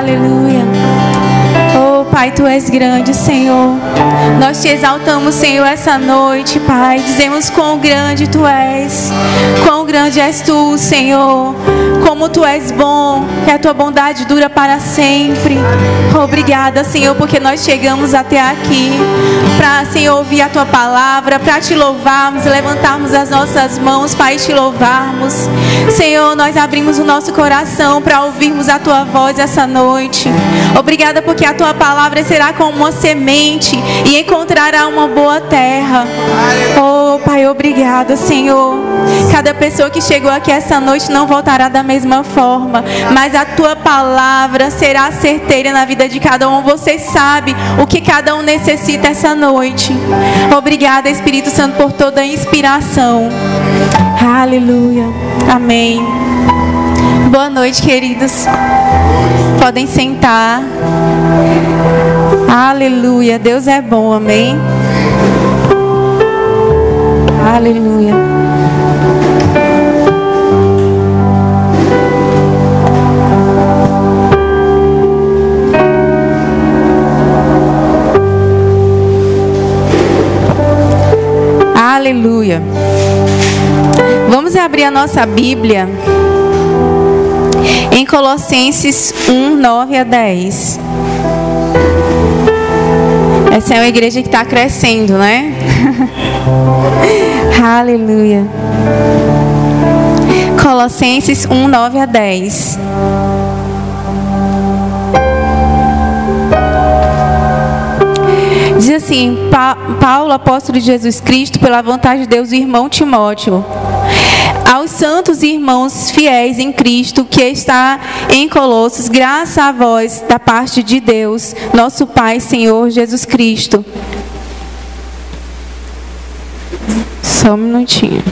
Aleluia. Pai, tu és grande, Senhor. Nós te exaltamos, Senhor, essa noite, Pai. Dizemos quão grande tu és. Quão grande és tu, Senhor. Como tu és bom, que a tua bondade dura para sempre. Obrigada, Senhor, porque nós chegamos até aqui para, Senhor, ouvir a tua palavra, para te louvarmos, levantarmos as nossas mãos, Pai, te louvarmos. Senhor, nós abrimos o nosso coração para ouvirmos a tua voz essa noite. Obrigada porque a tua palavra será como uma semente e encontrará uma boa terra. Oh, Pai, obrigada, Senhor. Cada pessoa que chegou aqui essa noite não voltará da mesma forma, mas a tua palavra será certeira na vida de cada um. Você sabe o que cada um necessita essa noite. Obrigada, Espírito Santo, por toda a inspiração. Aleluia. Amém. Boa noite, queridos. Podem sentar. Aleluia. Deus é bom, amém. Aleluia. Aleluia. Vamos abrir a nossa Bíblia em Colossenses 1, 9 a 10. Essa é uma igreja que está crescendo, né? Aleluia. Colossenses 1, 9 a 10. Diz assim: pa Paulo, apóstolo de Jesus Cristo, pela vontade de Deus, o irmão Timóteo. Aos santos irmãos fiéis em Cristo que está em Colossos, graças a vós da parte de Deus, nosso Pai, Senhor Jesus Cristo. Só um minutinho.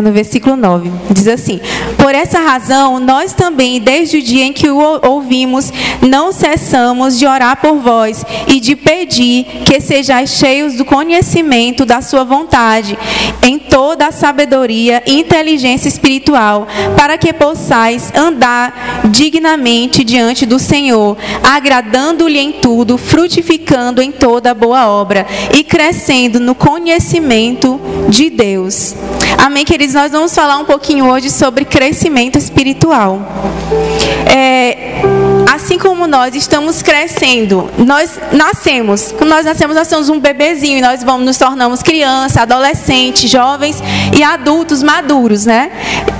É no versículo 9. Diz assim: Por essa razão, nós também, desde o dia em que o ouvimos, não cessamos de orar por vós e de pedir que sejais cheios do conhecimento da Sua vontade, em toda a sabedoria e inteligência espiritual, para que possais andar dignamente diante do Senhor, agradando-lhe em tudo, frutificando em toda boa obra e crescendo no conhecimento de Deus. Amém, queridos? Nós vamos falar um pouquinho hoje sobre crescimento espiritual. É, assim como nós estamos crescendo, nós nascemos, quando nós nascemos, nós somos um bebezinho e nós vamos nos tornamos criança, adolescente, jovens e adultos maduros, né?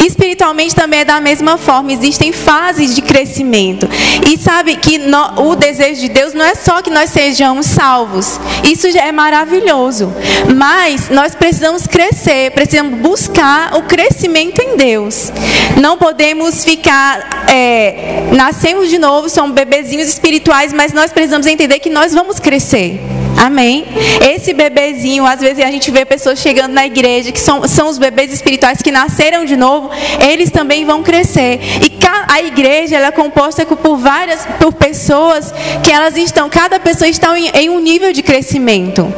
Espiritualmente também é da mesma forma, existem fases de crescimento. E sabe que no, o desejo de Deus não é só que nós sejamos salvos, isso já é maravilhoso, mas nós precisamos crescer, precisamos buscar o crescimento em Deus. Não podemos ficar, é, nascemos de novo, somos bebezinhos espirituais, mas nós precisamos entender que nós vamos crescer. Amém? Esse bebezinho, às vezes a gente vê pessoas chegando na igreja que são, são os bebês espirituais que nasceram de novo, eles também vão crescer. E a igreja ela é composta por várias por pessoas que elas estão, cada pessoa está em, em um nível de crescimento.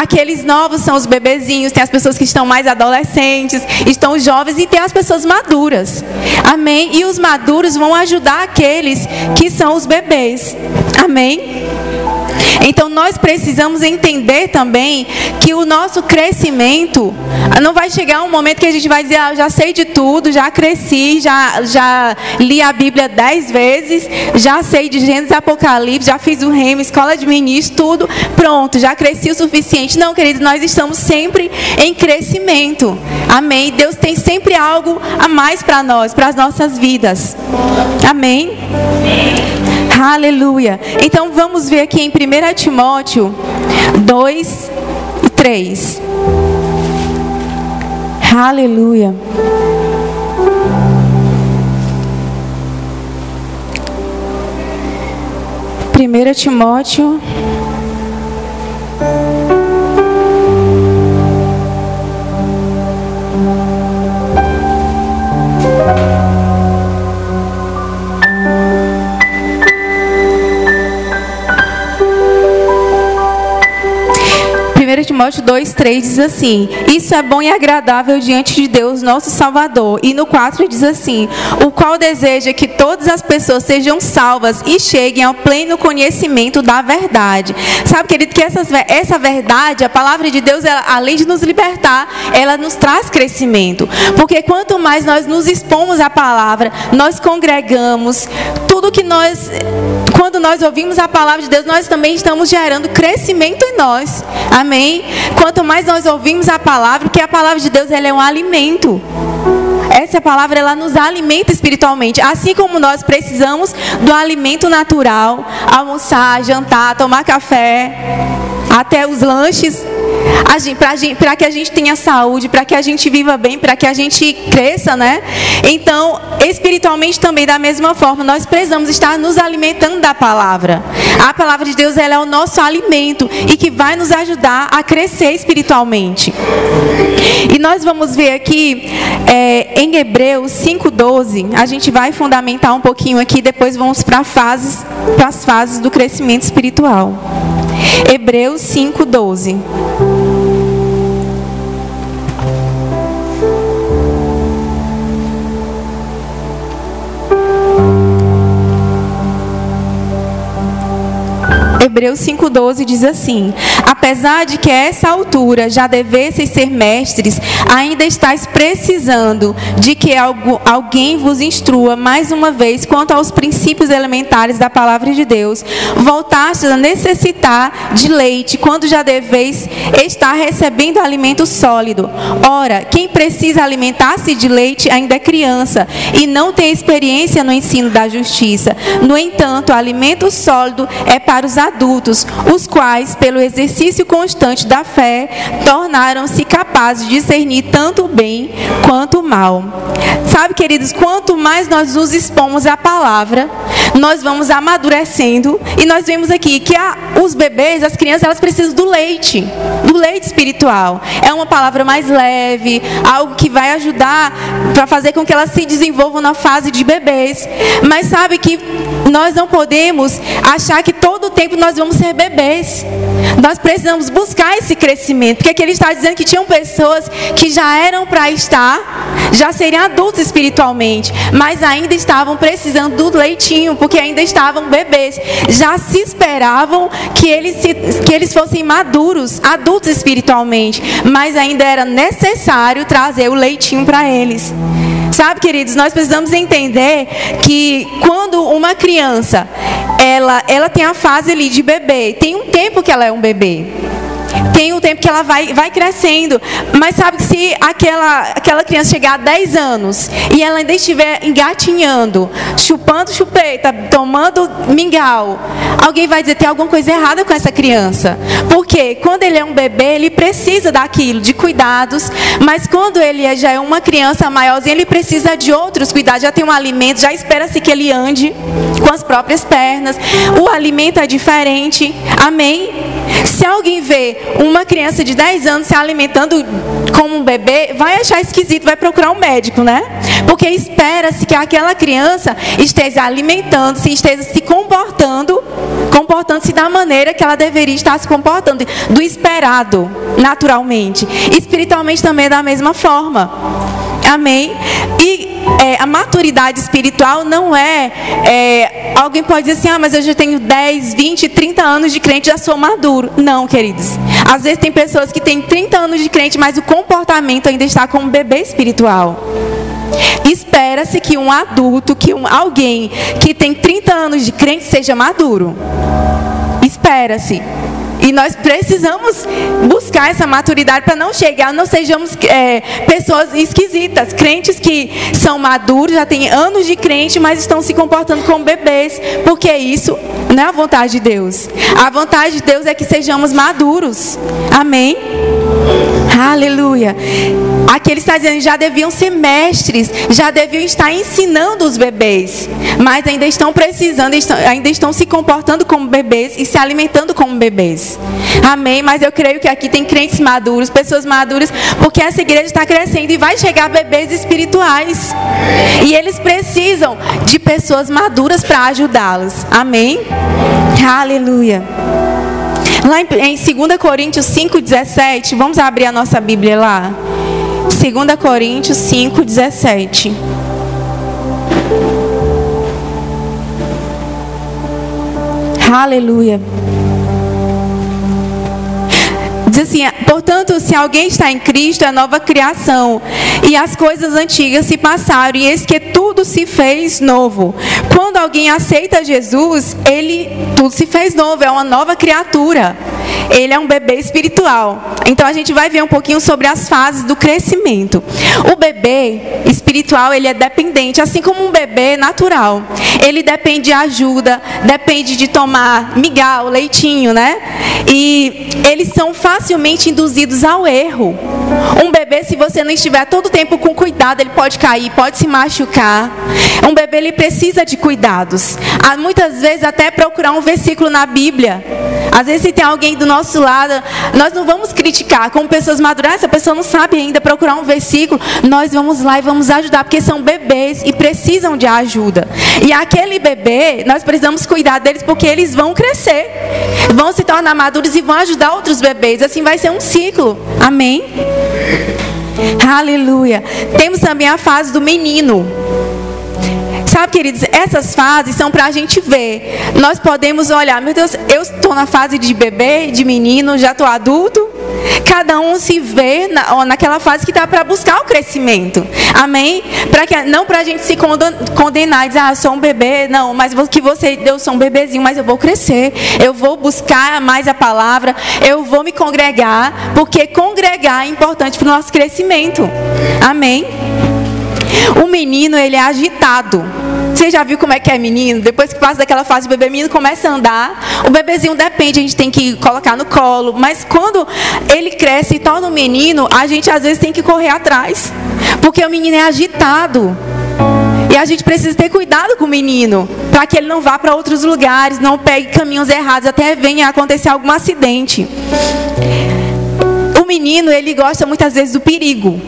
Aqueles novos são os bebezinhos, tem as pessoas que estão mais adolescentes, estão os jovens e tem as pessoas maduras. Amém? E os maduros vão ajudar aqueles que são os bebês. Amém? Então nós precisamos entender também que o nosso crescimento não vai chegar um momento que a gente vai dizer, ah, já sei de tudo, já cresci, já, já li a Bíblia dez vezes, já sei de Gênesis Apocalipse, já fiz o remo, escola de ministro, tudo, pronto, já cresci o suficiente. Não, querido, nós estamos sempre em crescimento. Amém. Deus tem sempre algo a mais para nós, para as nossas vidas. Amém. Aleluia. Então vamos ver aqui em 1 Timóteo 2 e 3. Aleluia. Primeira Timóteo Timóteo 2, 3 diz assim: Isso é bom e agradável diante de Deus, nosso Salvador. E no 4 diz assim: O qual deseja que todas as pessoas sejam salvas e cheguem ao pleno conhecimento da verdade. Sabe, querido, que essas, essa verdade, a palavra de Deus, ela, além de nos libertar, ela nos traz crescimento. Porque quanto mais nós nos expomos à palavra, nós congregamos, tudo que nós, quando nós ouvimos a palavra de Deus, nós também estamos gerando crescimento em nós. Amém? Quanto mais nós ouvimos a palavra, porque a palavra de Deus ela é um alimento. Essa palavra ela nos alimenta espiritualmente, assim como nós precisamos do alimento natural, almoçar, jantar, tomar café, até os lanches para que a gente tenha saúde, para que a gente viva bem, para que a gente cresça, né? Então, espiritualmente também da mesma forma, nós precisamos estar nos alimentando da palavra. A palavra de Deus ela é o nosso alimento e que vai nos ajudar a crescer espiritualmente. E nós vamos ver aqui é, em Hebreus 5:12, a gente vai fundamentar um pouquinho aqui, depois vamos para fases, para as fases do crescimento espiritual. Hebreus 5:12. Hebreus 5,12 diz assim: Apesar de que a essa altura já devesseis ser mestres, ainda estáis precisando de que alguém vos instrua mais uma vez quanto aos princípios elementares da palavra de Deus. Voltastes a necessitar de leite, quando já deveis estar recebendo alimento sólido. Ora, quem precisa alimentar-se de leite ainda é criança e não tem experiência no ensino da justiça. No entanto, alimento sólido é para os adultos, os quais, pelo exercício constante da fé, tornaram-se capazes de discernir tanto o bem quanto o mal. Sabe, queridos, quanto mais nós nos expomos à palavra, nós vamos amadurecendo e nós vemos aqui que a, os bebês, as crianças, elas precisam do leite, do leite espiritual. É uma palavra mais leve, algo que vai ajudar para fazer com que elas se desenvolvam na fase de bebês. Mas sabe que nós não podemos achar que todo o tempo nós vamos ser bebês. Nós precisamos buscar esse crescimento, porque aqui ele está dizendo que tinham pessoas que já eram para estar, já seriam adultos espiritualmente, mas ainda estavam precisando do leitinho, porque ainda estavam bebês. Já se esperavam que eles, se, que eles fossem maduros, adultos espiritualmente, mas ainda era necessário trazer o leitinho para eles. Sabe, queridos, nós precisamos entender que quando uma criança ela, ela tem a fase ali de bebê, tem um tempo que ela é um bebê tem um tempo que ela vai, vai crescendo. Mas sabe que se aquela, aquela criança chegar a 10 anos e ela ainda estiver engatinhando, chupando chupeta, tomando mingau, alguém vai dizer tem alguma coisa errada com essa criança. Porque quando ele é um bebê, ele precisa daquilo, de cuidados. Mas quando ele é, já é uma criança maiorzinha, ele precisa de outros cuidados. Já tem um alimento, já espera-se que ele ande com as próprias pernas. O alimento é diferente. Amém? Se alguém vê uma criança de 10 anos se alimentando como um bebê, vai achar esquisito, vai procurar um médico, né? Porque espera-se que aquela criança esteja alimentando-se, esteja se comportando, comportando-se da maneira que ela deveria estar se comportando, do esperado, naturalmente. Espiritualmente também é da mesma forma. Amém? E é, a maturidade espiritual não é, é, Alguém pode dizer assim: ah, mas eu já tenho 10, 20, 30 anos de crente, já sou maduro. Não, queridos. Às vezes tem pessoas que têm 30 anos de crente, mas o comportamento ainda está como bebê espiritual. Espera-se que um adulto, que um, alguém que tem 30 anos de crente seja maduro. Espera-se. E nós precisamos buscar essa maturidade para não chegar, não sejamos é, pessoas esquisitas, crentes que são maduros, já têm anos de crente, mas estão se comportando como bebês, porque isso não é a vontade de Deus. A vontade de Deus é que sejamos maduros. Amém? Aleluia. Aqui ele está dizendo, já deviam ser mestres, já deviam estar ensinando os bebês, mas ainda estão precisando, ainda estão se comportando como bebês e se alimentando como bebês. Amém? Mas eu creio que aqui tem crentes maduros, pessoas maduras, porque essa igreja está crescendo e vai chegar bebês espirituais. E eles precisam de pessoas maduras para ajudá-los. Amém? Aleluia. Lá em, em 2 Coríntios 5,17, vamos abrir a nossa Bíblia lá. 2 Coríntios 5,17. Aleluia. Diz assim: portanto, se alguém está em Cristo, é nova criação, e as coisas antigas se passaram, e eis que tudo se fez novo. Quando alguém aceita Jesus, ele tudo se fez novo, é uma nova criatura. Ele é um bebê espiritual. Então a gente vai ver um pouquinho sobre as fases do crescimento. O bebê espiritual, ele é dependente, assim como um bebê natural. Ele depende de ajuda, depende de tomar migal, leitinho, né? E eles são facilmente induzidos ao erro. Um bebê, se você não estiver todo tempo com cuidado, ele pode cair, pode se machucar. Um bebê, ele precisa de cuidados. Há muitas vezes até procurar um versículo na Bíblia. Às vezes, se tem alguém do nosso lado, nós não vamos criticar. Como pessoas maduras, essa pessoa não sabe ainda procurar um versículo, nós vamos lá e vamos ajudar, porque são bebês e precisam de ajuda. E aquele bebê, nós precisamos cuidar deles porque eles vão crescer, vão se tornar maduros e vão ajudar outros bebês. Assim vai ser um ciclo. Amém? Aleluia. Temos também a fase do menino. Sabe, queridos, essas fases são para a gente ver. Nós podemos olhar, meu Deus, eu estou na fase de bebê, de menino, já estou adulto. Cada um se vê na, naquela fase que está para buscar o crescimento. Amém? Pra que, não para a gente se condenar e dizer, ah, sou um bebê. Não, mas que você, eu sou um bebezinho, mas eu vou crescer. Eu vou buscar mais a palavra. Eu vou me congregar. Porque congregar é importante para o nosso crescimento. Amém? O menino, ele é agitado. Você já viu como é que é menino? Depois que passa daquela fase, o bebê menino começa a andar. O bebezinho depende, a gente tem que colocar no colo. Mas quando ele cresce e torna um menino, a gente às vezes tem que correr atrás. Porque o menino é agitado. E a gente precisa ter cuidado com o menino, para que ele não vá para outros lugares, não pegue caminhos errados, até venha acontecer algum acidente. O menino, ele gosta muitas vezes do perigo.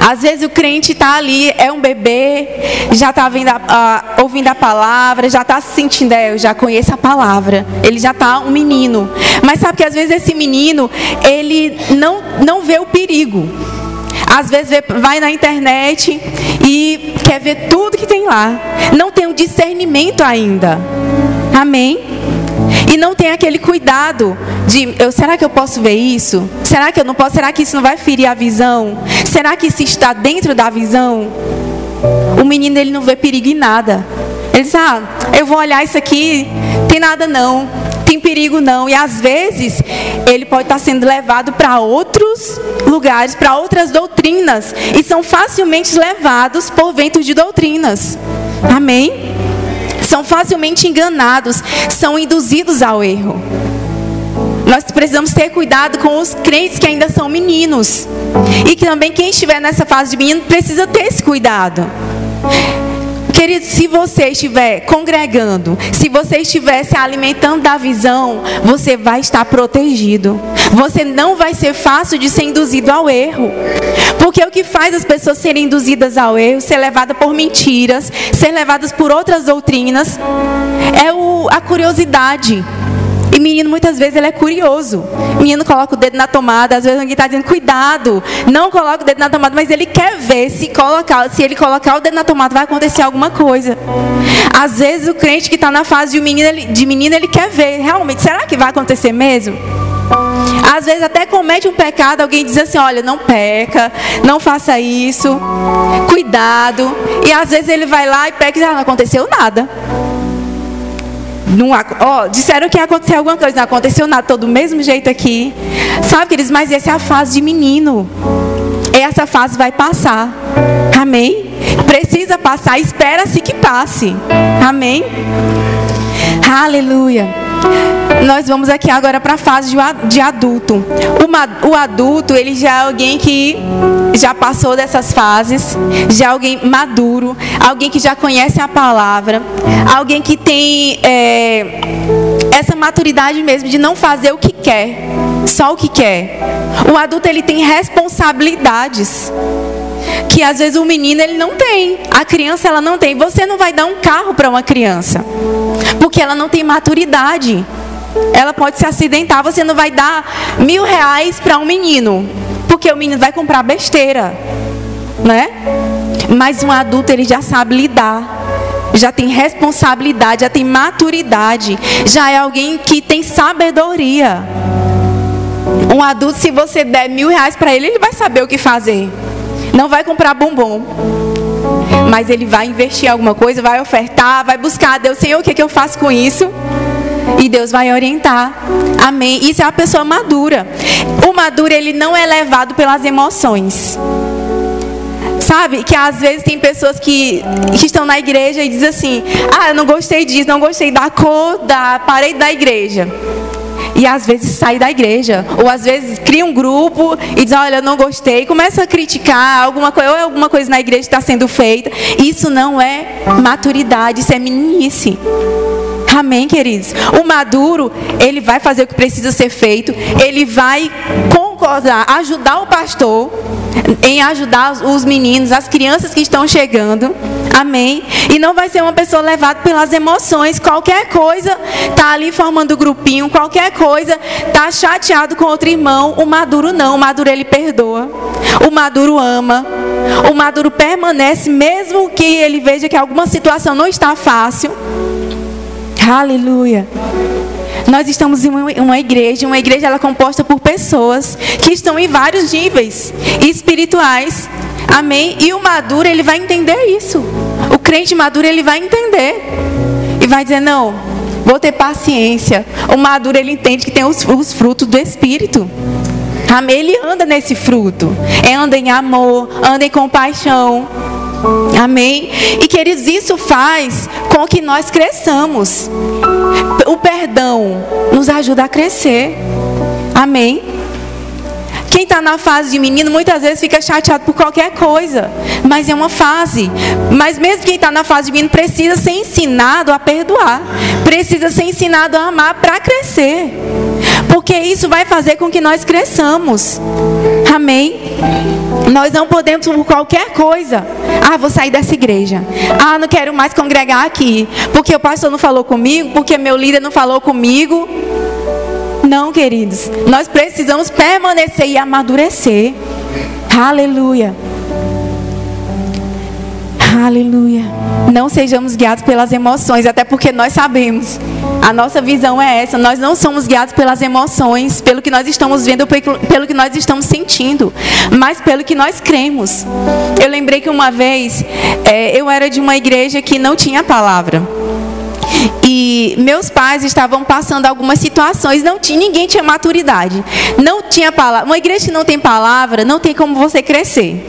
Às vezes o crente está ali, é um bebê, já está uh, ouvindo a palavra, já está se sentindo, é, eu já conheço a palavra. Ele já está um menino. Mas sabe que às vezes esse menino, ele não, não vê o perigo. Às vezes vai na internet e quer ver tudo que tem lá. Não tem o um discernimento ainda. Amém? E não tem aquele cuidado de, eu, será que eu posso ver isso? Será que eu não posso? Será que isso não vai ferir a visão? Será que isso está dentro da visão? O menino ele não vê perigo em nada. Ele diz: "Ah, eu vou olhar isso aqui, tem nada não, tem perigo não". E às vezes ele pode estar sendo levado para outros lugares, para outras doutrinas, e são facilmente levados por ventos de doutrinas. Amém? São facilmente enganados, são induzidos ao erro. Nós precisamos ter cuidado com os crentes que ainda são meninos. E que também quem estiver nessa fase de menino precisa ter esse cuidado. Querido, se você estiver congregando, se você estiver se alimentando da visão, você vai estar protegido. Você não vai ser fácil de ser induzido ao erro. Porque o que faz as pessoas serem induzidas ao erro, ser levadas por mentiras, ser levadas por outras doutrinas, é o, a curiosidade. Menino, muitas vezes, ele é curioso. Menino coloca o dedo na tomada, às vezes alguém está dizendo, cuidado, não coloca o dedo na tomada, mas ele quer ver se colocar, se ele colocar o dedo na tomada, vai acontecer alguma coisa. Às vezes o crente que está na fase de menino, ele, de menino, ele quer ver, realmente, será que vai acontecer mesmo? Às vezes até comete um pecado, alguém diz assim, olha, não peca, não faça isso, cuidado. E às vezes ele vai lá e peca e já não aconteceu nada. Não, disseram que ia acontecer alguma coisa, não aconteceu nada, todo do mesmo jeito aqui. Sabe, queridos, mas essa é a fase de menino. Essa fase vai passar. Amém? Precisa passar, espera-se que passe. Amém? Aleluia. Nós vamos aqui agora para a fase de adulto. O adulto, ele já é alguém que já passou dessas fases, já alguém maduro, alguém que já conhece a palavra, alguém que tem é, essa maturidade mesmo de não fazer o que quer, só o que quer. O adulto ele tem responsabilidades que às vezes o menino ele não tem, a criança ela não tem. Você não vai dar um carro para uma criança, porque ela não tem maturidade. Ela pode se acidentar. Você não vai dar mil reais para um menino, porque o menino vai comprar besteira, né? Mas um adulto ele já sabe lidar já tem responsabilidade, já tem maturidade, já é alguém que tem sabedoria. Um adulto, se você der mil reais para ele, ele vai saber o que fazer. Não vai comprar bombom. Mas ele vai investir em alguma coisa, vai ofertar, vai buscar a Deus, Senhor, o que, que eu faço com isso? E Deus vai orientar. Amém. Isso é a pessoa madura. O maduro, ele não é levado pelas emoções. Sabe que às vezes tem pessoas que, que estão na igreja e dizem assim: Ah, eu não gostei disso, não gostei da cor da parede da igreja. E às vezes sai da igreja. Ou às vezes cria um grupo e diz, olha, eu não gostei. Começa a criticar alguma coisa, ou é alguma coisa na igreja está sendo feita. Isso não é maturidade, isso é meninice. Amém, queridos? O maduro, ele vai fazer o que precisa ser feito. Ele vai concordar, ajudar o pastor em ajudar os meninos, as crianças que estão chegando. Amém. E não vai ser uma pessoa levada pelas emoções. Qualquer coisa tá ali formando grupinho, qualquer coisa tá chateado com outro irmão. O maduro não, o maduro ele perdoa. O maduro ama. O maduro permanece mesmo que ele veja que alguma situação não está fácil. Aleluia. Nós estamos em uma igreja, uma igreja ela é composta por pessoas que estão em vários níveis espirituais. Amém? E o maduro, ele vai entender isso. O crente maduro, ele vai entender. E vai dizer: "Não, vou ter paciência". O maduro, ele entende que tem os, os frutos do espírito. Amém? Ele anda nesse fruto. É anda em amor, anda em compaixão. Amém? E queridos, isso faz com que nós cresçamos. O perdão nos ajuda a crescer. Amém? Quem está na fase de menino muitas vezes fica chateado por qualquer coisa, mas é uma fase. Mas mesmo quem está na fase de menino precisa ser ensinado a perdoar, precisa ser ensinado a amar para crescer, porque isso vai fazer com que nós cresçamos. Amém? Nós não podemos por qualquer coisa. Ah, vou sair dessa igreja. Ah, não quero mais congregar aqui, porque o pastor não falou comigo, porque meu líder não falou comigo. Não, queridos. Nós precisamos permanecer e amadurecer. Aleluia. Aleluia. Não sejamos guiados pelas emoções, até porque nós sabemos. A nossa visão é essa. Nós não somos guiados pelas emoções, pelo que nós estamos vendo, pelo que nós estamos sentindo, mas pelo que nós cremos. Eu lembrei que uma vez é, eu era de uma igreja que não tinha palavra. E meus pais estavam passando algumas situações, não tinha, ninguém tinha maturidade. Não tinha palavra. Uma igreja que não tem palavra, não tem como você crescer.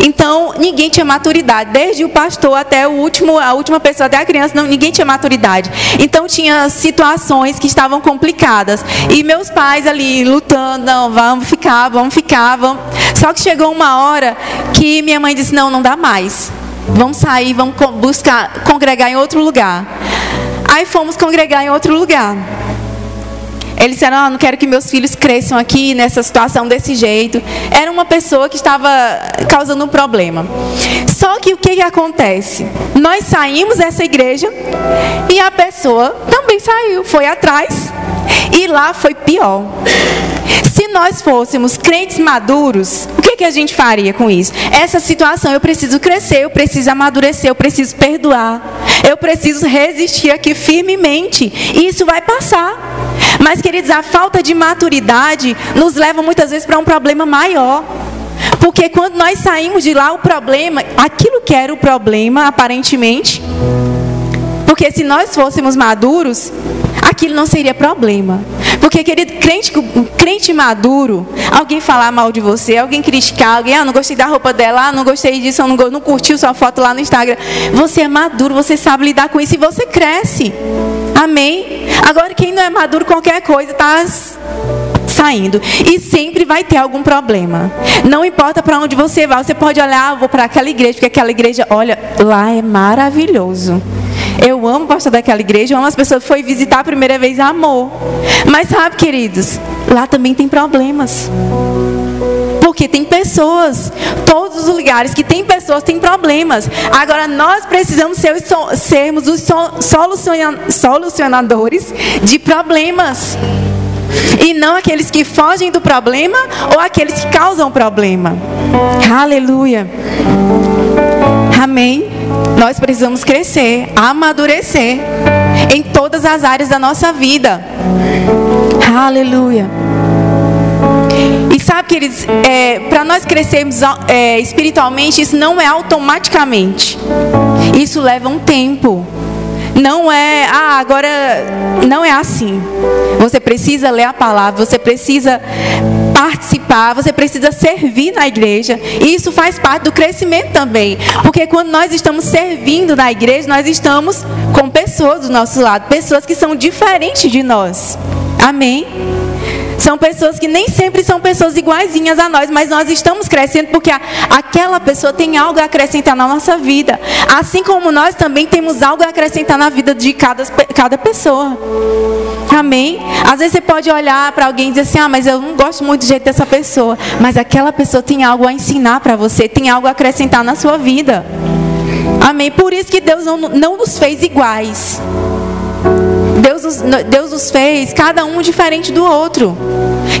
Então, ninguém tinha maturidade, desde o pastor até o último, a última pessoa, até a criança, não, ninguém tinha maturidade. Então, tinha situações que estavam complicadas. E meus pais ali lutando, não, vamos ficar, vamos ficar, vamos. Só que chegou uma hora que minha mãe disse: "Não, não dá mais. Vamos sair, vamos buscar congregar em outro lugar". Aí fomos congregar em outro lugar. Eles disseram: ah, não quero que meus filhos cresçam aqui nessa situação desse jeito. Era uma pessoa que estava causando um problema. Só que o que, que acontece? Nós saímos dessa igreja e a pessoa também saiu, foi atrás e lá foi pior. Se nós fôssemos crentes maduros, o que, que a gente faria com isso? Essa situação eu preciso crescer, eu preciso amadurecer, eu preciso perdoar, eu preciso resistir aqui firmemente. E isso vai passar. Mas, queridos, a falta de maturidade nos leva muitas vezes para um problema maior. Porque quando nós saímos de lá, o problema, aquilo que era o problema, aparentemente, porque se nós fôssemos maduros, aquilo não seria problema. Porque, querido, crente, crente maduro, alguém falar mal de você, alguém criticar, alguém, ah, não gostei da roupa dela, ah, não gostei disso, não, não curtiu sua foto lá no Instagram. Você é maduro, você sabe lidar com isso e você cresce. Amém? Agora, quem não é maduro, qualquer coisa está saindo. E sempre vai ter algum problema. Não importa para onde você vá, você pode olhar, ah, vou para aquela igreja, porque aquela igreja, olha, lá é maravilhoso. Eu amo o pastor daquela igreja, eu amo as pessoas foi visitar a primeira vez, amor. Mas sabe, queridos, lá também tem problemas. Porque tem pessoas, todos os lugares que tem pessoas têm problemas. Agora nós precisamos ser, sermos os solucionadores de problemas. E não aqueles que fogem do problema ou aqueles que causam problema. Aleluia. Amém. Nós precisamos crescer, amadurecer em todas as áreas da nossa vida. Aleluia. E sabe, queridos, é, para nós crescermos é, espiritualmente, isso não é automaticamente. Isso leva um tempo. Não é, ah, agora não é assim. Você precisa ler a palavra, você precisa participar, você precisa servir na igreja. E isso faz parte do crescimento também. Porque quando nós estamos servindo na igreja, nós estamos com pessoas do nosso lado, pessoas que são diferentes de nós. Amém? São pessoas que nem sempre são pessoas iguaizinhas a nós, mas nós estamos crescendo porque a, aquela pessoa tem algo a acrescentar na nossa vida. Assim como nós também temos algo a acrescentar na vida de cada, cada pessoa. Amém? Às vezes você pode olhar para alguém e dizer assim: ah, mas eu não gosto muito do jeito dessa pessoa. Mas aquela pessoa tem algo a ensinar para você, tem algo a acrescentar na sua vida. Amém? Por isso que Deus não, não nos fez iguais. Deus Deus nos fez cada um diferente do outro.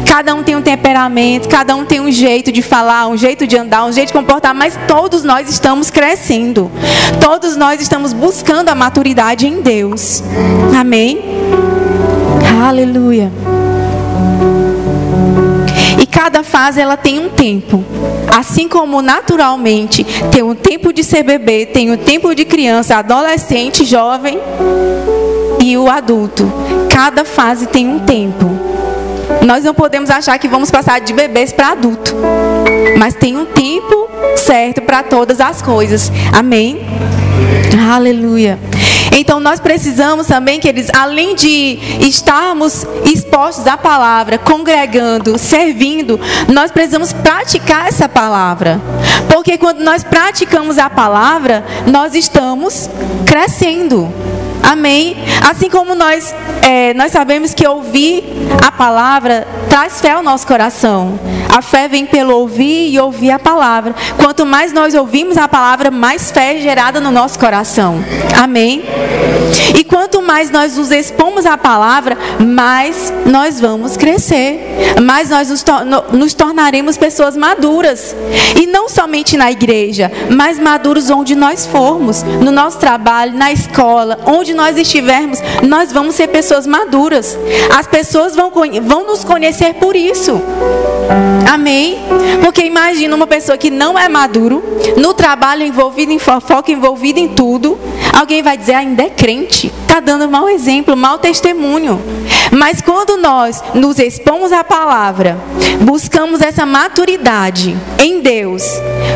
Cada um tem um temperamento, cada um tem um jeito de falar, um jeito de andar, um jeito de comportar, mas todos nós estamos crescendo. Todos nós estamos buscando a maturidade em Deus. Amém? Aleluia. E cada fase ela tem um tempo. Assim como naturalmente tem um tempo de ser bebê, tem um tempo de criança, adolescente, jovem, e o adulto. Cada fase tem um tempo. Nós não podemos achar que vamos passar de bebês para adulto. Mas tem um tempo certo para todas as coisas. Amém? Aleluia. Então nós precisamos também, queridos, além de estarmos expostos à palavra, congregando, servindo, nós precisamos praticar essa palavra. Porque quando nós praticamos a palavra, nós estamos crescendo. Amém? Assim como nós, é, nós sabemos que ouvir a palavra traz fé ao nosso coração. A fé vem pelo ouvir e ouvir a palavra. Quanto mais nós ouvimos a palavra, mais fé é gerada no nosso coração. Amém? E quanto mais nós nos expomos à palavra, mais nós vamos crescer. Mais nós nos, nos tornaremos pessoas maduras. E não somente na igreja, mas maduros onde nós formos. No nosso trabalho, na escola, onde nós estivermos, nós vamos ser pessoas maduras. As pessoas vão, vão nos conhecer por isso. Amém? Porque imagina uma pessoa que não é maduro, no trabalho envolvido em fofoca, envolvido em tudo. Alguém vai dizer, ainda é crente. Está dando mau exemplo, mau testemunho. Mas quando nós nos expomos à palavra, buscamos essa maturidade em Deus,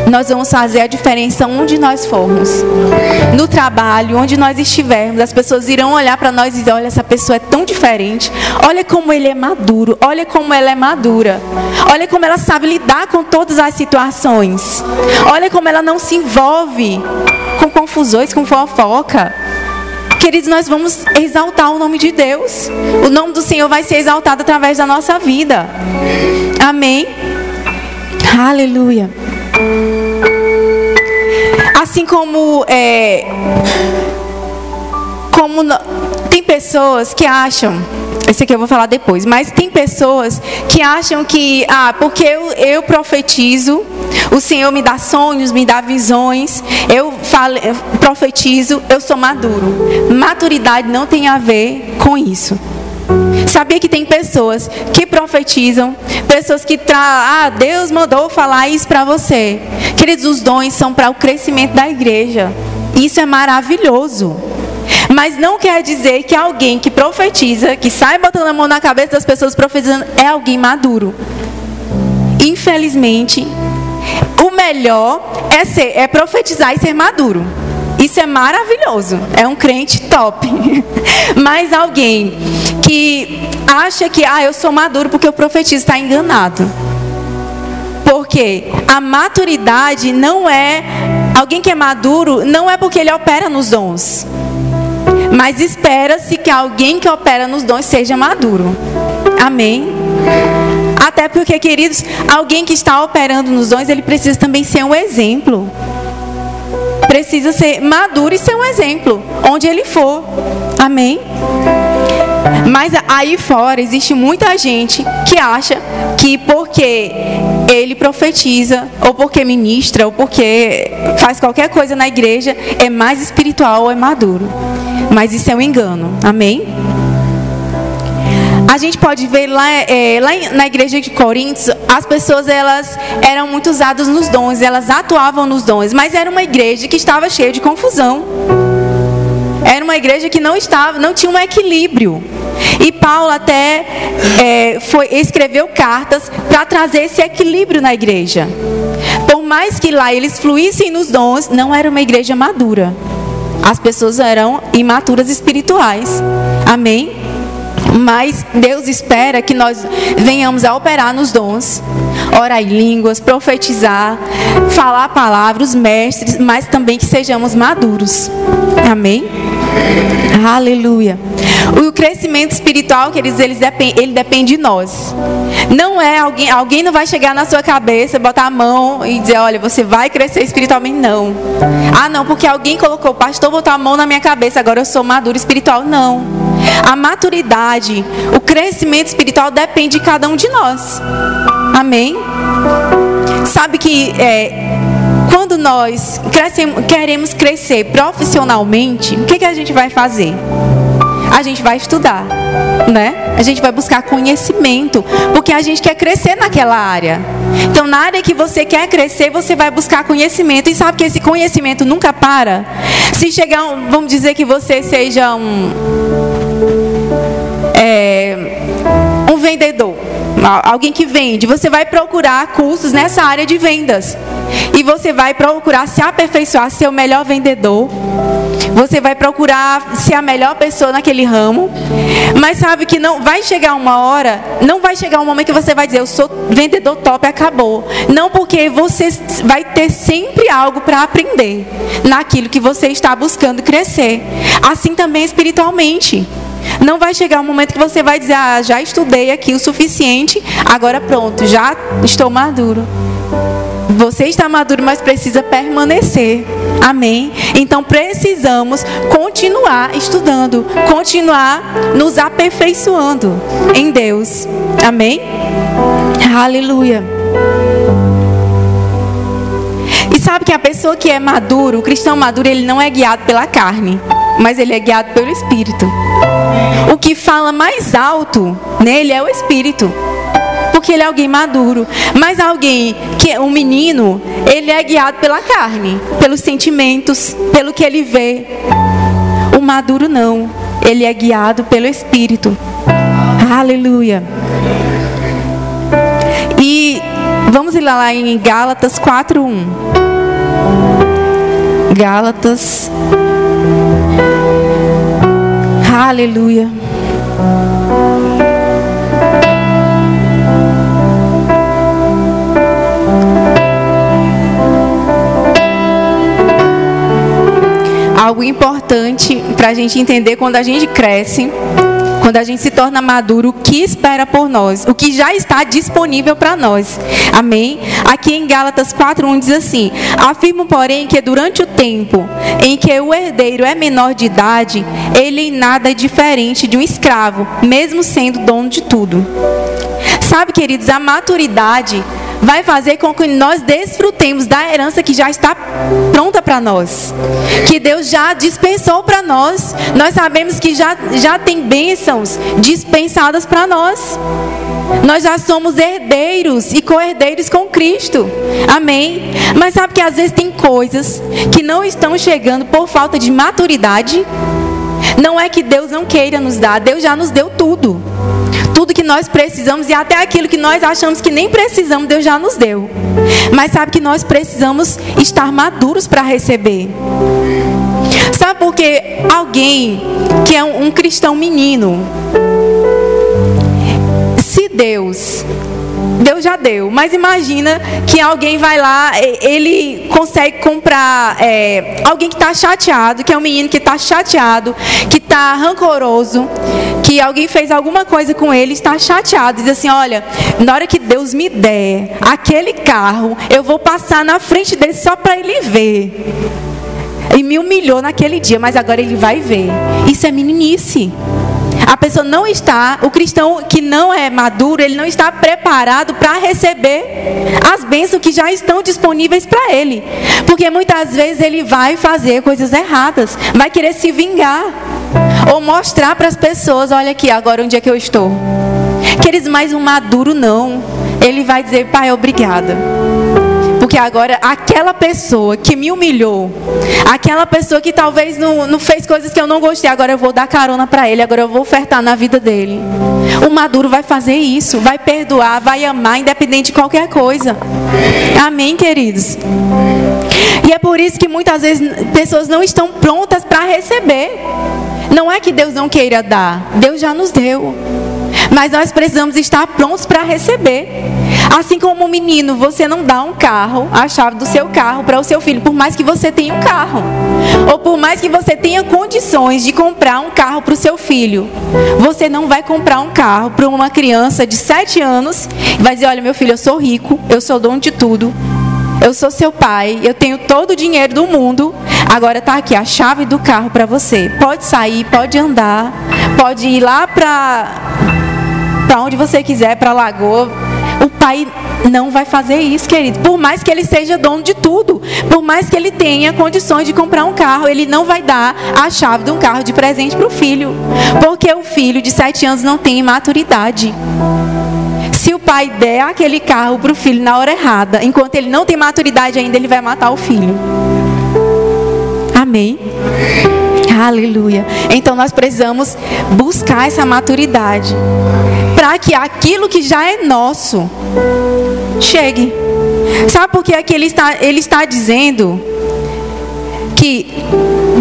nós vamos fazer a diferença onde nós formos. No trabalho, onde nós estivermos, as pessoas irão olhar para nós e dizer: olha, essa pessoa é tão diferente. Olha como ele é maduro. Olha como ela é madura. Olha como ela sabe lidar com todas as situações. Olha como ela não se envolve com confusões, com fofoca. Queridos, nós vamos exaltar o nome de Deus. O nome do Senhor vai ser exaltado através da nossa vida. Amém. Aleluia. Assim como é, como tem pessoas que acham esse aqui eu vou falar depois. Mas tem pessoas que acham que, ah, porque eu, eu profetizo, o Senhor me dá sonhos, me dá visões, eu, falo, eu profetizo, eu sou maduro. Maturidade não tem a ver com isso. Sabia que tem pessoas que profetizam, pessoas que tra ah, Deus mandou falar isso para você. Queridos, os dons são para o crescimento da igreja. Isso é maravilhoso. Mas não quer dizer que alguém que profetiza, que sai botando a mão na cabeça das pessoas profetizando, é alguém maduro. Infelizmente, o melhor é, ser, é profetizar e ser maduro. Isso é maravilhoso. É um crente top. Mas alguém que acha que, ah, eu sou maduro porque eu profetizo, está enganado. Porque a maturidade não é. Alguém que é maduro não é porque ele opera nos dons. Mas espera-se que alguém que opera nos dons seja maduro. Amém? Até porque, queridos, alguém que está operando nos dons, ele precisa também ser um exemplo. Precisa ser maduro e ser um exemplo, onde ele for. Amém? Mas aí fora existe muita gente que acha que porque ele profetiza, ou porque ministra, ou porque faz qualquer coisa na igreja, é mais espiritual ou é maduro. Mas isso é um engano. Amém? A gente pode ver lá, é, lá na igreja de Coríntios, as pessoas elas eram muito usadas nos dons, elas atuavam nos dons, mas era uma igreja que estava cheia de confusão. Era uma igreja que não estava, não tinha um equilíbrio. E Paulo até é, foi, escreveu cartas para trazer esse equilíbrio na igreja. Por mais que lá eles fluíssem nos dons, não era uma igreja madura. As pessoas eram imaturas espirituais. Amém? Mas Deus espera que nós venhamos a operar nos dons, orar em línguas, profetizar, falar palavras, mestres, mas também que sejamos maduros. Amém? Aleluia. O crescimento espiritual, queridos, ele depende, ele depende de nós. Não é alguém, alguém não vai chegar na sua cabeça, botar a mão e dizer, olha, você vai crescer espiritualmente. Não. Ah, não, porque alguém colocou, pastor, botou a mão na minha cabeça, agora eu sou maduro espiritual. Não. A maturidade, o crescimento espiritual depende de cada um de nós. Amém? Sabe que é, quando nós crescemos, queremos crescer profissionalmente, o que, que a gente vai fazer? A gente vai estudar, né? A gente vai buscar conhecimento, porque a gente quer crescer naquela área. Então, na área que você quer crescer, você vai buscar conhecimento. E sabe que esse conhecimento nunca para? Se chegar, um, vamos dizer que você seja um, é, um vendedor alguém que vende, você vai procurar cursos nessa área de vendas. E você vai procurar se aperfeiçoar, ser o melhor vendedor. Você vai procurar ser a melhor pessoa naquele ramo. Mas sabe que não vai chegar uma hora, não vai chegar um momento que você vai dizer, eu sou vendedor top, acabou. Não porque você vai ter sempre algo para aprender naquilo que você está buscando crescer. Assim também espiritualmente. Não vai chegar um momento que você vai dizer, ah, já estudei aqui o suficiente, agora pronto, já estou maduro. Você está maduro, mas precisa permanecer. Amém? Então precisamos continuar estudando, continuar nos aperfeiçoando em Deus. Amém? Aleluia. E sabe que a pessoa que é maduro, o cristão maduro, ele não é guiado pela carne, mas ele é guiado pelo Espírito. O que fala mais alto nele é o Espírito. Porque ele é alguém maduro. Mas alguém que é um menino, ele é guiado pela carne, pelos sentimentos, pelo que ele vê. O maduro não. Ele é guiado pelo Espírito. Aleluia. E vamos ir lá em Gálatas 4:1. Gálatas Aleluia. Algo importante para a gente entender quando a gente cresce quando a gente se torna maduro, o que espera por nós, o que já está disponível para nós. Amém? Aqui em Gálatas 4:1 diz assim: Afirmo, porém, que durante o tempo em que o herdeiro é menor de idade, ele em nada é diferente de um escravo, mesmo sendo dono de tudo. Sabe, queridos, a maturidade vai fazer com que nós desfrutemos da herança que já está pronta para nós. Que Deus já dispensou para nós. Nós sabemos que já, já tem bênçãos dispensadas para nós. Nós já somos herdeiros e co-herdeiros com Cristo. Amém? Mas sabe que às vezes tem coisas que não estão chegando por falta de maturidade? Não é que Deus não queira nos dar, Deus já nos deu tudo nós precisamos e até aquilo que nós achamos que nem precisamos, Deus já nos deu. Mas sabe que nós precisamos estar maduros para receber. Sabe por que alguém que é um, um cristão menino, se Deus Deus já deu. Mas imagina que alguém vai lá, ele consegue comprar é, alguém que está chateado, que é um menino que está chateado, que está rancoroso, que alguém fez alguma coisa com ele, está chateado, diz assim: olha, na hora que Deus me der aquele carro, eu vou passar na frente dele só para ele ver. E me humilhou naquele dia, mas agora ele vai ver. Isso é meninice. A pessoa não está, o cristão que não é maduro, ele não está preparado para receber as bênçãos que já estão disponíveis para ele. Porque muitas vezes ele vai fazer coisas erradas, vai querer se vingar ou mostrar para as pessoas, olha aqui, agora onde é que eu estou. Queridos, mais um maduro não. Ele vai dizer, pai, obrigada. Porque agora aquela pessoa que me humilhou, aquela pessoa que talvez não, não fez coisas que eu não gostei, agora eu vou dar carona para ele, agora eu vou ofertar na vida dele. O maduro vai fazer isso, vai perdoar, vai amar, independente de qualquer coisa. Amém, queridos? E é por isso que muitas vezes pessoas não estão prontas para receber. Não é que Deus não queira dar, Deus já nos deu. Mas nós precisamos estar prontos para receber. Assim como um menino, você não dá um carro, a chave do seu carro para o seu filho, por mais que você tenha um carro. Ou por mais que você tenha condições de comprar um carro para o seu filho. Você não vai comprar um carro para uma criança de 7 anos e vai dizer: Olha, meu filho, eu sou rico, eu sou dono de tudo. Eu sou seu pai, eu tenho todo o dinheiro do mundo. Agora está aqui a chave do carro para você. Pode sair, pode andar, pode ir lá para para onde você quiser, para a lagoa. O pai não vai fazer isso, querido. Por mais que ele seja dono de tudo, por mais que ele tenha condições de comprar um carro, ele não vai dar a chave de um carro de presente para o filho, porque o filho de sete anos não tem maturidade. Se o pai der aquele carro para o filho na hora errada, enquanto ele não tem maturidade ainda, ele vai matar o filho. Amém. Aleluia. Então nós precisamos buscar essa maturidade para que aquilo que já é nosso chegue. Sabe por que aqui ele está, ele está dizendo que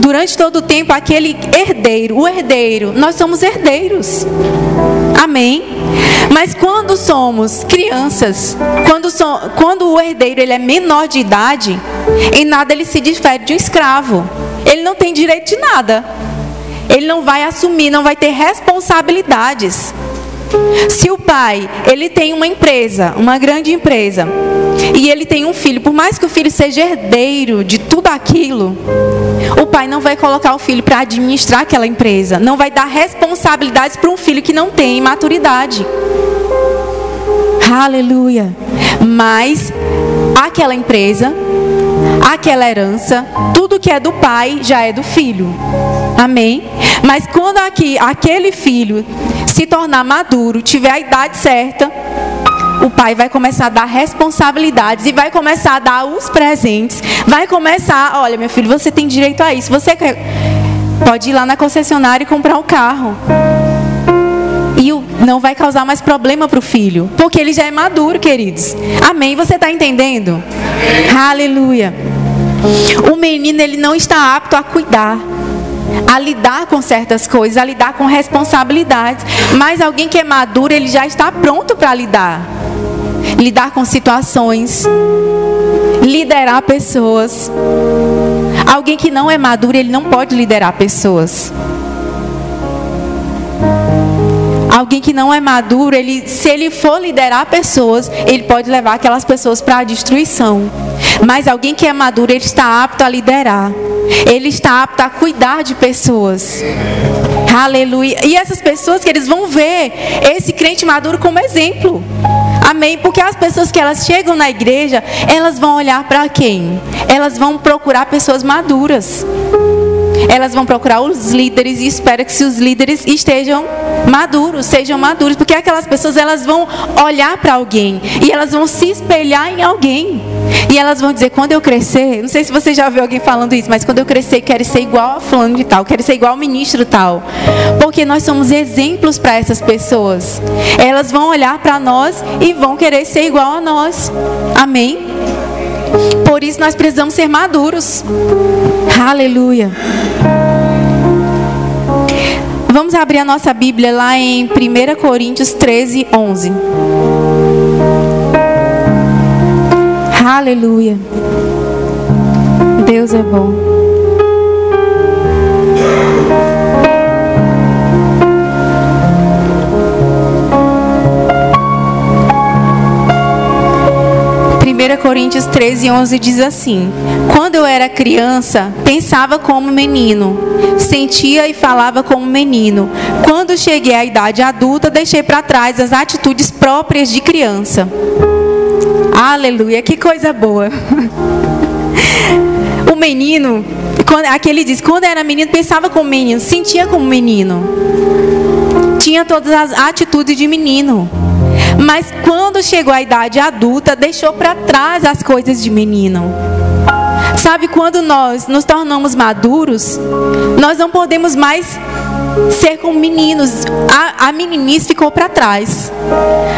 durante todo o tempo aquele herdeiro, o herdeiro, nós somos herdeiros. Amém. Mas quando somos crianças, quando, so, quando o herdeiro ele é menor de idade, em nada ele se difere de um escravo. Ele não tem direito de nada. Ele não vai assumir, não vai ter responsabilidades. Se o pai, ele tem uma empresa, uma grande empresa, e ele tem um filho, por mais que o filho seja herdeiro de tudo aquilo, o pai não vai colocar o filho para administrar aquela empresa, não vai dar responsabilidades para um filho que não tem maturidade. Aleluia. Mas aquela empresa, aquela herança, tudo que é do pai já é do filho. Amém? Mas quando aqui aquele filho se tornar maduro, tiver a idade certa, pai vai começar a dar responsabilidades e vai começar a dar os presentes. Vai começar, olha, meu filho, você tem direito a isso. Você quer, pode ir lá na concessionária e comprar um carro. E não vai causar mais problema para o filho, porque ele já é maduro, queridos. Amém? Você está entendendo? Aleluia. O menino ele não está apto a cuidar a lidar com certas coisas, a lidar com responsabilidades. Mas alguém que é maduro, ele já está pronto para lidar. Lidar com situações, liderar pessoas. Alguém que não é maduro, ele não pode liderar pessoas. Alguém que não é maduro, ele, se ele for liderar pessoas, ele pode levar aquelas pessoas para a destruição. Mas alguém que é maduro, ele está apto a liderar. Ele está apto a cuidar de pessoas. Aleluia. E essas pessoas que eles vão ver esse crente maduro como exemplo. Amém? Porque as pessoas que elas chegam na igreja, elas vão olhar para quem? Elas vão procurar pessoas maduras. Elas vão procurar os líderes e espera que se os líderes estejam maduros, sejam maduros, porque aquelas pessoas elas vão olhar para alguém e elas vão se espelhar em alguém. E elas vão dizer, quando eu crescer, não sei se você já viu alguém falando isso, mas quando eu crescer, quero ser igual a fulano de tal, quero ser igual ao ministro tal. Porque nós somos exemplos para essas pessoas. Elas vão olhar para nós e vão querer ser igual a nós. Amém? Por isso nós precisamos ser maduros. Aleluia. Vamos abrir a nossa Bíblia lá em 1 Coríntios 13, 11. Aleluia. Deus é bom. Coríntios 13, 11 diz assim: Quando eu era criança, pensava como menino, sentia e falava como menino. Quando cheguei à idade adulta, deixei para trás as atitudes próprias de criança. Aleluia, que coisa boa. O menino, aqui ele diz: quando era menino, pensava como menino, sentia como menino, tinha todas as atitudes de menino. Mas quando chegou a idade adulta, deixou para trás as coisas de menino. Sabe, quando nós nos tornamos maduros, nós não podemos mais ser como meninos. A, a meninice ficou para trás.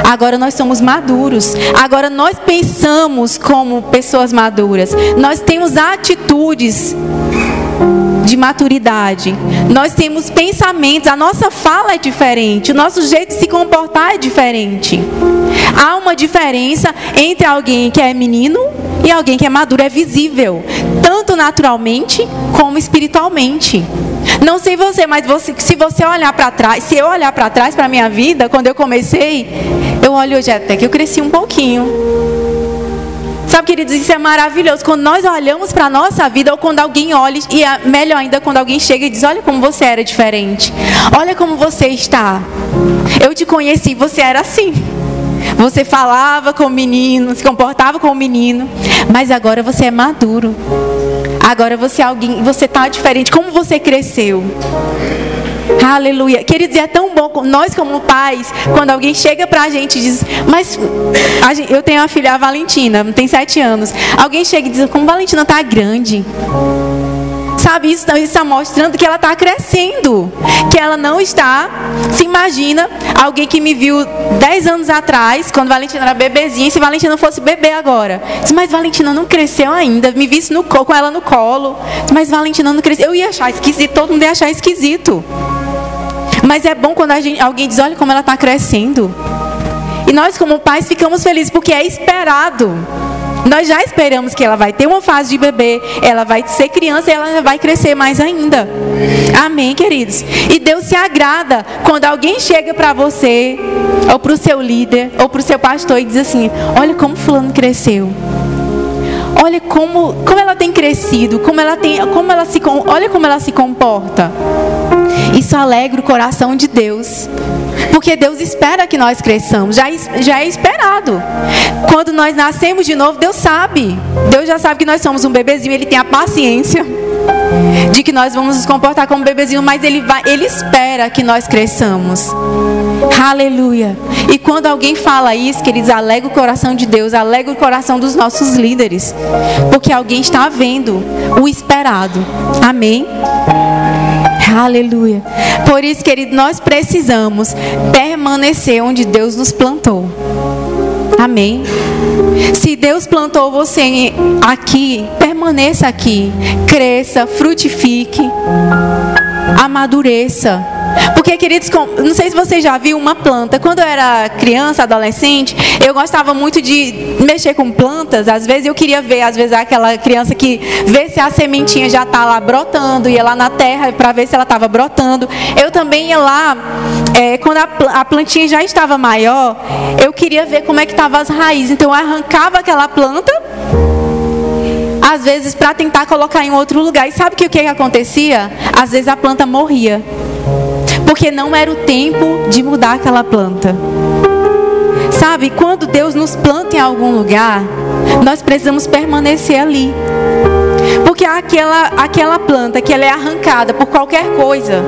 Agora nós somos maduros. Agora nós pensamos como pessoas maduras. Nós temos atitudes de maturidade. Nós temos pensamentos, a nossa fala é diferente, o nosso jeito de se comportar é diferente. Há uma diferença entre alguém que é menino e alguém que é maduro, é visível, tanto naturalmente como espiritualmente. Não sei você, mas você, se você olhar para trás, se eu olhar para trás para minha vida, quando eu comecei, eu olho hoje até que eu cresci um pouquinho. Sabe, queridos, isso é maravilhoso. Quando nós olhamos para a nossa vida, ou quando alguém olha, e é melhor ainda quando alguém chega e diz: Olha como você era diferente. Olha como você está. Eu te conheci, você era assim. Você falava como menino, se comportava como menino, mas agora você é maduro. Agora você é alguém, você está diferente. Como você cresceu? Aleluia. Queridos, é tão bom, nós como pais, quando alguém chega pra gente e diz, mas gente, eu tenho uma filha, a Valentina, tem sete anos. Alguém chega e diz, como Valentina tá grande. Sabe, isso, está mostrando que ela está crescendo. Que ela não está. Se imagina alguém que me viu 10 anos atrás, quando Valentina era bebezinha, se Valentina fosse bebê agora. Diz, mas Valentina não cresceu ainda. Me visse no, com ela no colo. Diz, mas Valentina não cresceu. Eu ia achar esquisito, todo mundo ia achar esquisito. Mas é bom quando gente, alguém diz: olha como ela está crescendo. E nós, como pais, ficamos felizes porque é esperado. Nós já esperamos que ela vai ter uma fase de bebê, ela vai ser criança e ela vai crescer mais ainda. Amém, queridos? E Deus se agrada quando alguém chega para você, ou para o seu líder, ou para o seu pastor e diz assim: Olha como Fulano cresceu. Olha como, como ela tem crescido, como ela tem, como ela se, olha como ela se comporta. Isso alegra o coração de Deus. Porque Deus espera que nós cresçamos, já, já é esperado. Quando nós nascemos de novo, Deus sabe. Deus já sabe que nós somos um bebezinho, Ele tem a paciência de que nós vamos nos comportar como bebezinho, mas Ele, vai, ele espera que nós cresçamos. Aleluia. E quando alguém fala isso, queridos, alega o coração de Deus, alega o coração dos nossos líderes, porque alguém está vendo o esperado. Amém. Aleluia. Por isso, querido, nós precisamos permanecer onde Deus nos plantou. Amém. Se Deus plantou você aqui, permaneça aqui, cresça, frutifique, amadureça. Porque, queridos, não sei se você já viu uma planta. Quando eu era criança, adolescente, eu gostava muito de mexer com plantas. Às vezes eu queria ver, às vezes aquela criança que vê se a sementinha já está lá brotando, ia lá na terra para ver se ela estava brotando. Eu também ia lá, é, quando a plantinha já estava maior, eu queria ver como é que estavam as raízes. Então eu arrancava aquela planta às vezes para tentar colocar em outro lugar. E sabe o que, o que acontecia? Às vezes a planta morria porque não era o tempo de mudar aquela planta. Sabe, quando Deus nos planta em algum lugar, nós precisamos permanecer ali. Porque aquela, aquela planta que ela é arrancada por qualquer coisa,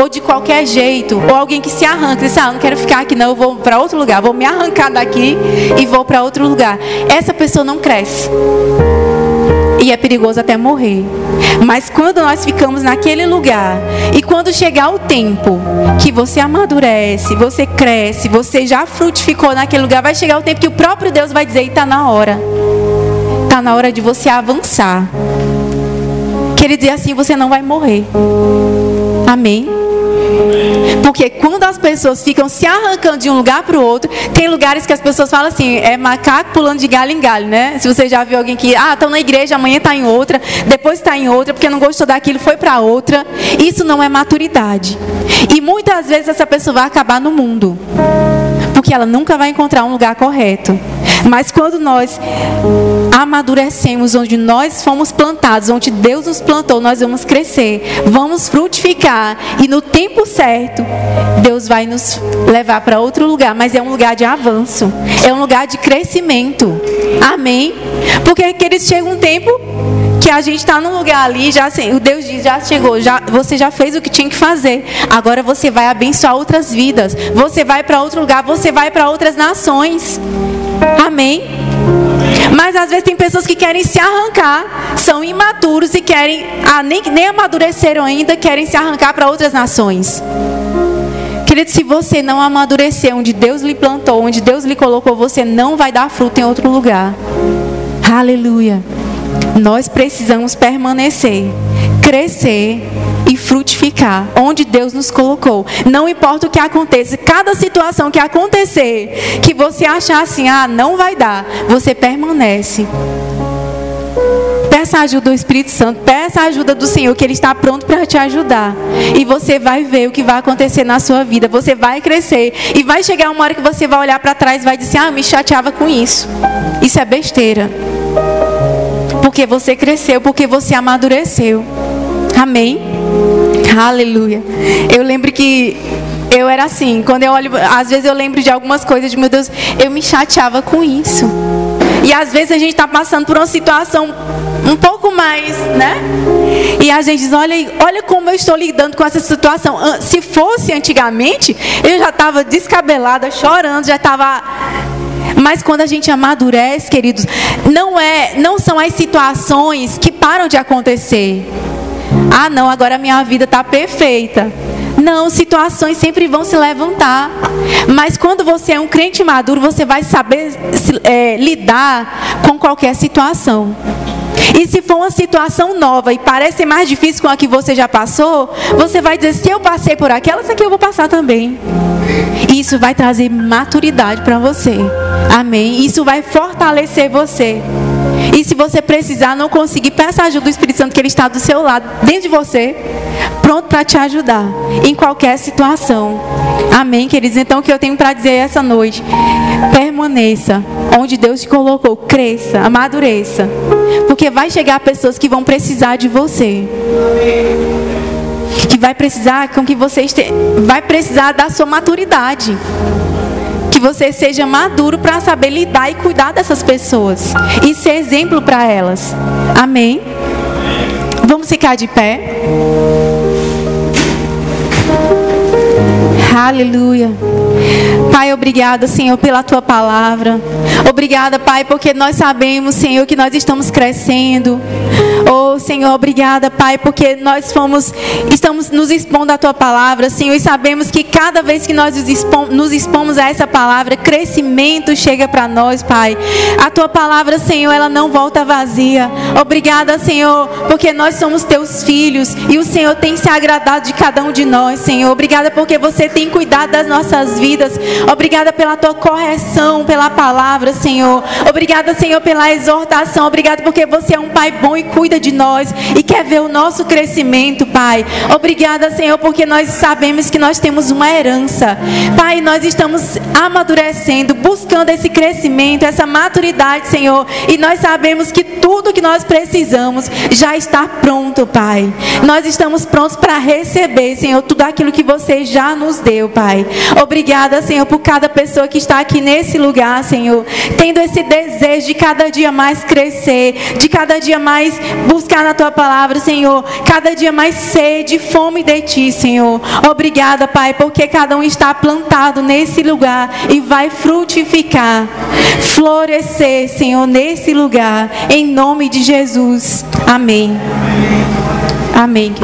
ou de qualquer jeito, ou alguém que se arranca, diz, ah, não quero ficar aqui não, eu vou para outro lugar, vou me arrancar daqui e vou para outro lugar. Essa pessoa não cresce e é perigoso até morrer. Mas quando nós ficamos naquele lugar e quando chegar o tempo que você amadurece, você cresce, você já frutificou naquele lugar, vai chegar o tempo que o próprio Deus vai dizer: está na hora, está na hora de você avançar. Que Ele diz assim: você não vai morrer. Amém. Porque quando as pessoas ficam se arrancando de um lugar para o outro, tem lugares que as pessoas falam assim, é macaco pulando de galho em galho, né? Se você já viu alguém que, ah, estão na igreja, amanhã está em outra, depois está em outra, porque não gostou daquilo, foi para outra. Isso não é maturidade. E muitas vezes essa pessoa vai acabar no mundo. Porque ela nunca vai encontrar um lugar correto. Mas quando nós amadurecemos onde nós fomos plantados, onde Deus nos plantou, nós vamos crescer, vamos frutificar e no tempo certo Deus vai nos levar para outro lugar, mas é um lugar de avanço, é um lugar de crescimento. Amém? Porque queridos, chega um tempo que a gente está num lugar ali, já assim, o Deus diz, já chegou, já, você já fez o que tinha que fazer. Agora você vai abençoar outras vidas. Você vai para outro lugar, você vai para outras nações. Amém? Mas às vezes tem pessoas que querem se arrancar, são imaturos e querem, ah, nem, nem amadureceram ainda, querem se arrancar para outras nações. Querido, se você não amadurecer onde Deus lhe plantou, onde Deus lhe colocou, você não vai dar fruto em outro lugar. Aleluia. Nós precisamos permanecer, crescer e frutificar onde Deus nos colocou. Não importa o que aconteça, cada situação que acontecer, que você achar assim, ah, não vai dar, você permanece. Peça a ajuda do Espírito Santo, peça a ajuda do Senhor, que Ele está pronto para te ajudar. E você vai ver o que vai acontecer na sua vida. Você vai crescer. E vai chegar uma hora que você vai olhar para trás e vai dizer: Ah, me chateava com isso. Isso é besteira. Porque você cresceu, porque você amadureceu. Amém? Aleluia. Eu lembro que eu era assim, quando eu olho, às vezes eu lembro de algumas coisas de meu Deus, eu me chateava com isso. E às vezes a gente está passando por uma situação um pouco mais, né? E a gente diz, olha, olha como eu estou lidando com essa situação. Se fosse antigamente, eu já estava descabelada, chorando, já estava mas quando a gente amadurece, queridos, não é, não são as situações que param de acontecer. Ah, não, agora minha vida está perfeita. Não, situações sempre vão se levantar. Mas quando você é um crente maduro, você vai saber é, lidar com qualquer situação. E se for uma situação nova e parece mais difícil com a que você já passou, você vai dizer: se eu passei por aquela, essa aqui eu vou passar também. Isso vai trazer maturidade para você. Amém. Isso vai fortalecer você. E se você precisar, não conseguir, peça ajuda do Espírito Santo, que Ele está do seu lado, dentro de você, pronto para te ajudar, em qualquer situação. Amém, queridos? Então, o que eu tenho para dizer essa noite: permaneça onde Deus te colocou, cresça, amadureça, porque vai chegar pessoas que vão precisar de você. Que vai precisar com que você este... vai precisar da sua maturidade que você seja maduro para saber lidar e cuidar dessas pessoas e ser exemplo para elas. Amém? Vamos ficar de pé. Aleluia. Pai, obrigada, Senhor, pela tua palavra. Obrigada, Pai, porque nós sabemos, Senhor, que nós estamos crescendo. Oh, Senhor, obrigada, Pai, porque nós fomos, estamos nos expondo à tua palavra, Senhor, e sabemos que cada vez que nós nos expomos a essa palavra, crescimento chega para nós, Pai. A tua palavra, Senhor, ela não volta vazia. Obrigada, Senhor, porque nós somos teus filhos e o Senhor tem se agradado de cada um de nós, Senhor. Obrigada porque você tem cuidado das nossas vidas. Obrigada pela tua correção, pela palavra, Senhor. Obrigada, Senhor, pela exortação. Obrigada porque você é um Pai bom e cuida de nós e quer ver o nosso crescimento, Pai. Obrigada, Senhor, porque nós sabemos que nós temos uma herança. Pai, nós estamos amadurecendo, buscando esse crescimento, essa maturidade, Senhor. E nós sabemos que tudo que nós precisamos já está pronto, Pai. Nós estamos prontos para receber, Senhor, tudo aquilo que você já nos deu, Pai. Obrigada, Senhor, por cada pessoa que está aqui nesse lugar, Senhor, tendo esse desejo de cada dia mais crescer, de cada dia mais buscar na tua palavra, Senhor. Cada dia mais sede, fome de ti, Senhor. Obrigada, Pai, porque cada um está plantado nesse lugar e vai frutificar, florescer, Senhor, nesse lugar, em nome de Jesus. Amém. Amém.